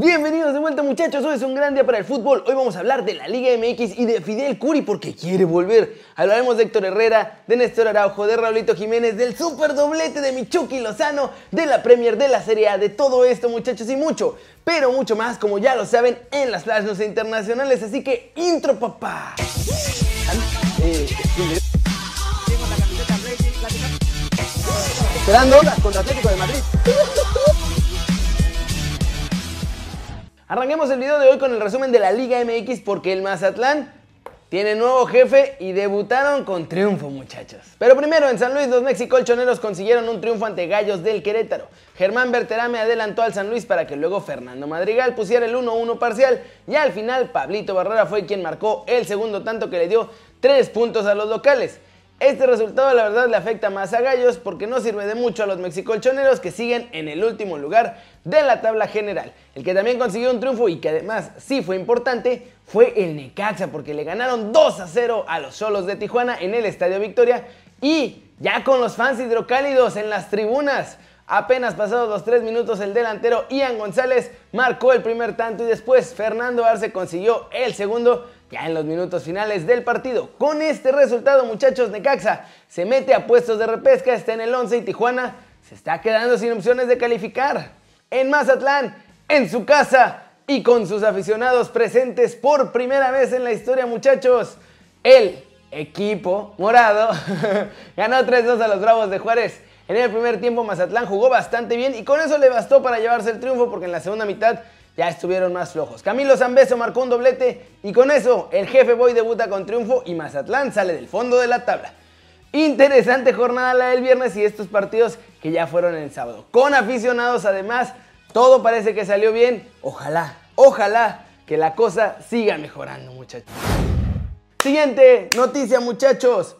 Bienvenidos de vuelta muchachos, hoy es un gran día para el fútbol. Hoy vamos a hablar de la Liga MX y de Fidel Curi porque quiere volver. Hablaremos de Héctor Herrera, de Néstor Araujo, de Raulito Jiménez, del super doblete de Michuki Lozano, de la Premier, de la Serie A, de todo esto muchachos y mucho, pero mucho más como ya lo saben en las flash news internacionales. Así que intro papá. Esperando contra Atlético de Madrid. Arranquemos el video de hoy con el resumen de la Liga MX porque el Mazatlán tiene nuevo jefe y debutaron con triunfo, muchachos. Pero primero, en San Luis, los mexicolchoneros consiguieron un triunfo ante Gallos del Querétaro. Germán Berterame adelantó al San Luis para que luego Fernando Madrigal pusiera el 1-1 parcial y al final Pablito Barrera fue quien marcó el segundo tanto que le dio 3 puntos a los locales. Este resultado la verdad le afecta más a Gallos porque no sirve de mucho a los mexicolchoneros que siguen en el último lugar de la tabla general. El que también consiguió un triunfo y que además sí fue importante fue el Necaxa porque le ganaron 2 a 0 a los Solos de Tijuana en el Estadio Victoria y ya con los fans hidrocálidos en las tribunas. Apenas pasados los 3 minutos el delantero Ian González marcó el primer tanto y después Fernando Arce consiguió el segundo ya en los minutos finales del partido. Con este resultado, muchachos, Necaxa se mete a puestos de repesca, está en el 11 y Tijuana se está quedando sin opciones de calificar. En Mazatlán, en su casa y con sus aficionados presentes por primera vez en la historia, muchachos, el equipo morado ganó 3-2 a los Bravos de Juárez. En el primer tiempo Mazatlán jugó bastante bien y con eso le bastó para llevarse el triunfo porque en la segunda mitad ya estuvieron más flojos. Camilo Zambeso marcó un doblete y con eso el jefe Boy debuta con triunfo y Mazatlán sale del fondo de la tabla. Interesante jornada la del viernes y estos partidos que ya fueron el sábado. Con aficionados además, todo parece que salió bien. Ojalá, ojalá que la cosa siga mejorando muchachos. Siguiente noticia muchachos.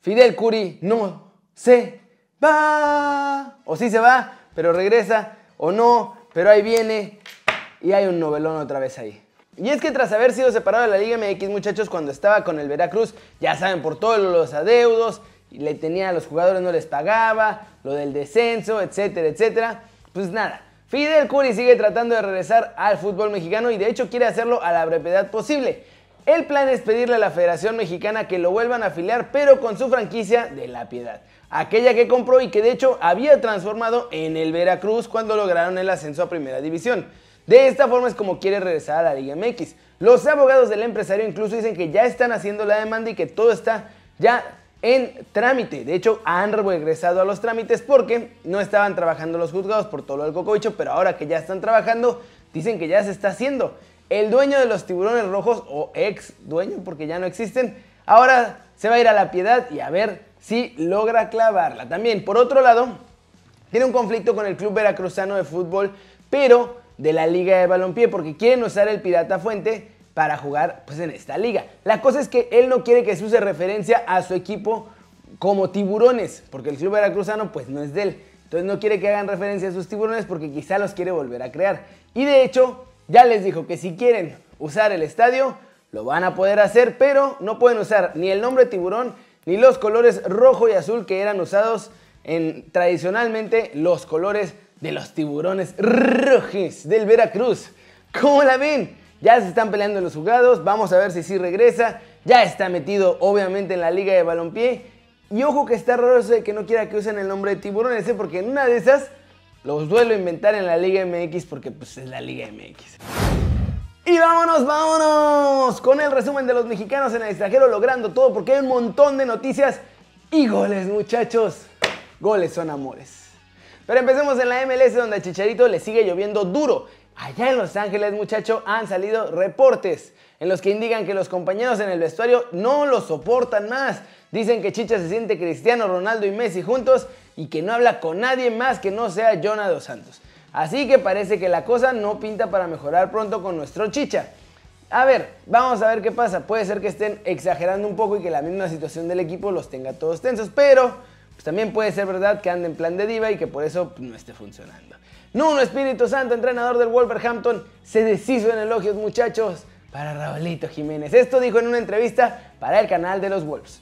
Fidel Curi no se va. O sí se va, pero regresa. O no, pero ahí viene y hay un novelón otra vez ahí. Y es que tras haber sido separado de la Liga MX, muchachos, cuando estaba con el Veracruz, ya saben, por todos los adeudos, le tenía a los jugadores, no les pagaba, lo del descenso, etcétera, etcétera. Pues nada, Fidel Curi sigue tratando de regresar al fútbol mexicano y de hecho quiere hacerlo a la brevedad posible. El plan es pedirle a la Federación Mexicana que lo vuelvan a afiliar, pero con su franquicia de La Piedad. Aquella que compró y que de hecho había transformado en el Veracruz cuando lograron el ascenso a Primera División. De esta forma es como quiere regresar a la Liga MX. Los abogados del empresario incluso dicen que ya están haciendo la demanda y que todo está ya en trámite. De hecho, han regresado a los trámites porque no estaban trabajando los juzgados por todo lo del cocobicho, pero ahora que ya están trabajando, dicen que ya se está haciendo. El dueño de los tiburones rojos, o ex dueño, porque ya no existen, ahora se va a ir a la piedad y a ver si logra clavarla. También, por otro lado, tiene un conflicto con el Club Veracruzano de Fútbol, pero de la Liga de Balompié porque quieren usar el Pirata Fuente para jugar pues, en esta liga. La cosa es que él no quiere que se use referencia a su equipo como tiburones, porque el club veracruzano pues no es de él. Entonces no quiere que hagan referencia a sus tiburones porque quizá los quiere volver a crear. Y de hecho, ya les dijo que si quieren usar el estadio, lo van a poder hacer, pero no pueden usar ni el nombre tiburón ni los colores rojo y azul que eran usados en tradicionalmente los colores de los tiburones rojos del Veracruz. ¿Cómo la ven? Ya se están peleando los jugados, vamos a ver si sí regresa. Ya está metido obviamente en la liga de balompié. Y ojo que está raro eso de que no quiera que usen el nombre de tiburones, ¿eh? porque en una de esas los duelo inventar en la Liga MX porque pues es la Liga MX. Y vámonos, vámonos con el resumen de los mexicanos en el extranjero logrando todo porque hay un montón de noticias y goles muchachos. Goles son amores. Pero empecemos en la MLS donde a Chicharito le sigue lloviendo duro. Allá en Los Ángeles, muchachos, han salido reportes en los que indican que los compañeros en el vestuario no lo soportan más. Dicen que Chicha se siente Cristiano Ronaldo y Messi juntos y que no habla con nadie más que no sea Jonah dos Santos. Así que parece que la cosa no pinta para mejorar pronto con nuestro Chicha. A ver, vamos a ver qué pasa. Puede ser que estén exagerando un poco y que la misma situación del equipo los tenga todos tensos, pero pues también puede ser verdad que ande en plan de diva y que por eso pues, no esté funcionando. Nuno Espíritu Santo, entrenador del Wolverhampton, se deshizo en elogios, muchachos, para Raulito Jiménez. Esto dijo en una entrevista para el canal de los Wolves.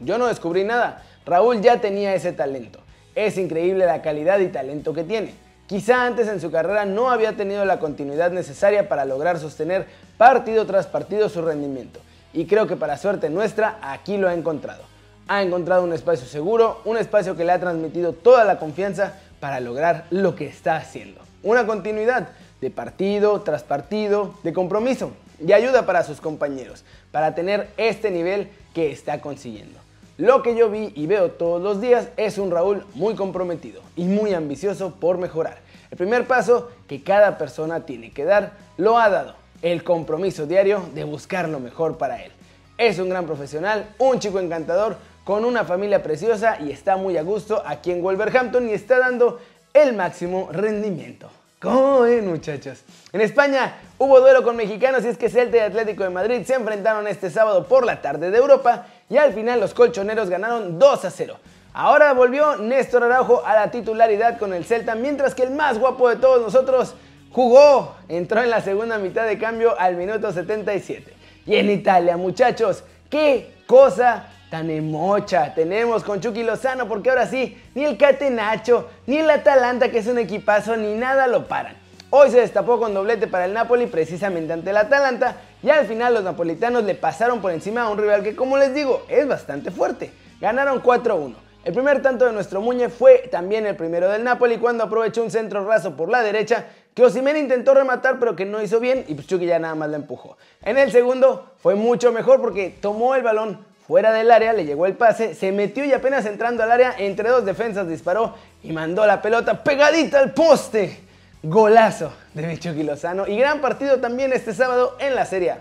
Yo no descubrí nada, Raúl ya tenía ese talento. Es increíble la calidad y talento que tiene. Quizá antes en su carrera no había tenido la continuidad necesaria para lograr sostener partido tras partido su rendimiento. Y creo que para suerte nuestra, aquí lo ha encontrado. Ha encontrado un espacio seguro, un espacio que le ha transmitido toda la confianza para lograr lo que está haciendo. Una continuidad de partido tras partido, de compromiso y ayuda para sus compañeros, para tener este nivel que está consiguiendo. Lo que yo vi y veo todos los días es un Raúl muy comprometido y muy ambicioso por mejorar. El primer paso que cada persona tiene que dar lo ha dado, el compromiso diario de buscar lo mejor para él. Es un gran profesional, un chico encantador, con una familia preciosa y está muy a gusto aquí en Wolverhampton y está dando el máximo rendimiento. ¿Cómo ven muchachos? En España hubo duelo con mexicanos y es que Celta y Atlético de Madrid se enfrentaron este sábado por la tarde de Europa y al final los colchoneros ganaron 2 a 0. Ahora volvió Néstor Araujo a la titularidad con el Celta, mientras que el más guapo de todos nosotros jugó, entró en la segunda mitad de cambio al minuto 77. Y en Italia, muchachos, qué cosa tan emocha tenemos con Chucky Lozano, porque ahora sí, ni el Catenacho, ni el Atalanta, que es un equipazo, ni nada lo paran. Hoy se destapó con doblete para el Napoli precisamente ante el Atalanta y al final los napolitanos le pasaron por encima a un rival que como les digo es bastante fuerte. Ganaron 4-1. El primer tanto de nuestro Muñe fue también el primero del Napoli cuando aprovechó un centro raso por la derecha que Osimhen intentó rematar pero que no hizo bien y pues Chucky ya nada más la empujó. En el segundo fue mucho mejor porque tomó el balón fuera del área, le llegó el pase, se metió y apenas entrando al área entre dos defensas disparó y mandó la pelota pegadita al poste. Golazo de Michuki Lozano y gran partido también este sábado en la Serie.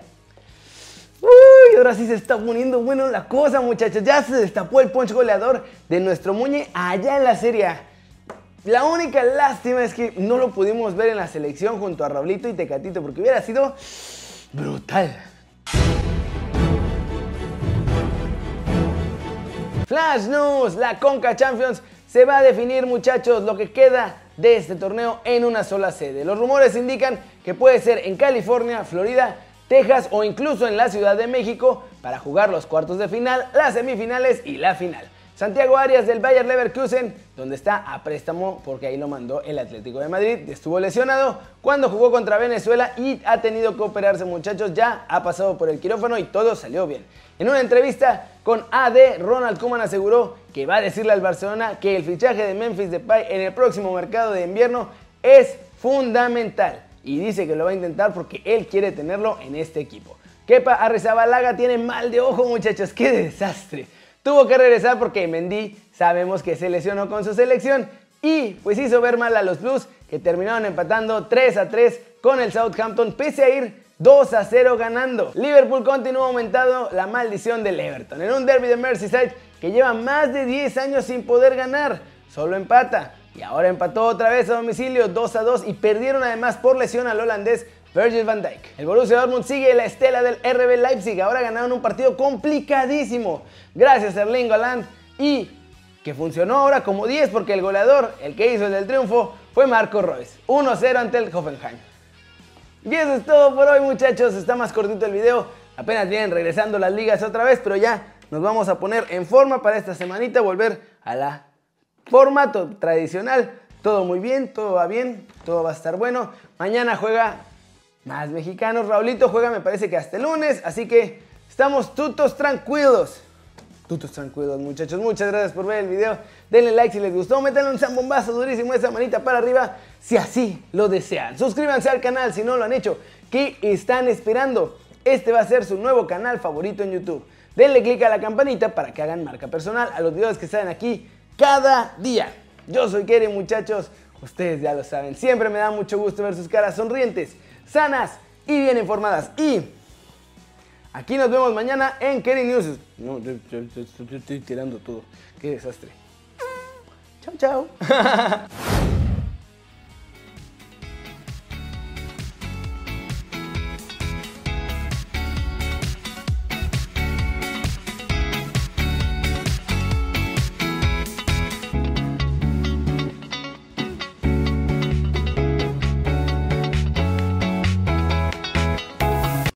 Uy, ahora sí se está poniendo bueno la cosa, muchachos. Ya se destapó el punch goleador de nuestro Muñe allá en la Serie. La única lástima es que no lo pudimos ver en la selección junto a Raulito y Tecatito porque hubiera sido brutal. Flash News, la Conca Champions se va a definir muchachos lo que queda de este torneo en una sola sede. Los rumores indican que puede ser en California, Florida, Texas o incluso en la Ciudad de México para jugar los cuartos de final, las semifinales y la final. Santiago Arias del Bayer Leverkusen, donde está a préstamo porque ahí lo mandó el Atlético de Madrid, estuvo lesionado cuando jugó contra Venezuela y ha tenido que operarse muchachos, ya ha pasado por el quirófano y todo salió bien. En una entrevista con AD, Ronald Koeman aseguró que va a decirle al Barcelona que el fichaje de Memphis Depay en el próximo mercado de invierno es fundamental y dice que lo va a intentar porque él quiere tenerlo en este equipo. Kepa Arrizabalaga tiene mal de ojo muchachos, qué desastre. Tuvo que regresar porque Mendy sabemos que se lesionó con su selección y pues hizo ver mal a los Blues que terminaron empatando 3 a 3 con el Southampton pese a ir 2 a 0 ganando. Liverpool continúa aumentando la maldición del Everton en un derby de Merseyside que lleva más de 10 años sin poder ganar. Solo empata y ahora empató otra vez a domicilio 2 a 2 y perdieron además por lesión al holandés Virgil van Dijk. El Borussia Dortmund sigue la estela del RB Leipzig. Ahora ganaron un partido complicadísimo. Gracias a Erling Haaland y que funcionó ahora como 10 porque el goleador, el que hizo el triunfo, fue Marco Royce. 1-0 ante el Hoffenheim. Y eso es todo por hoy muchachos. Está más cortito el video. Apenas vienen regresando las ligas otra vez, pero ya nos vamos a poner en forma para esta semanita. Volver a la formato tradicional. Todo muy bien, todo va bien, todo va a estar bueno. Mañana juega más mexicanos. Raulito juega me parece que hasta el lunes, así que estamos tutos tranquilos. Tutos tranquilos muchachos, muchas gracias por ver el video. Denle like si les gustó, métanle un zambombazo durísimo, esa manita para arriba si así lo desean. Suscríbanse al canal si no lo han hecho. ¿Qué están esperando? Este va a ser su nuevo canal favorito en YouTube. Denle click a la campanita para que hagan marca personal a los videos que salen aquí cada día. Yo soy Kere muchachos, ustedes ya lo saben. Siempre me da mucho gusto ver sus caras sonrientes sanas y bien informadas. Y aquí nos vemos mañana en Kerry News. No, yo, estoy tirando todo. Qué desastre. Chao, chao.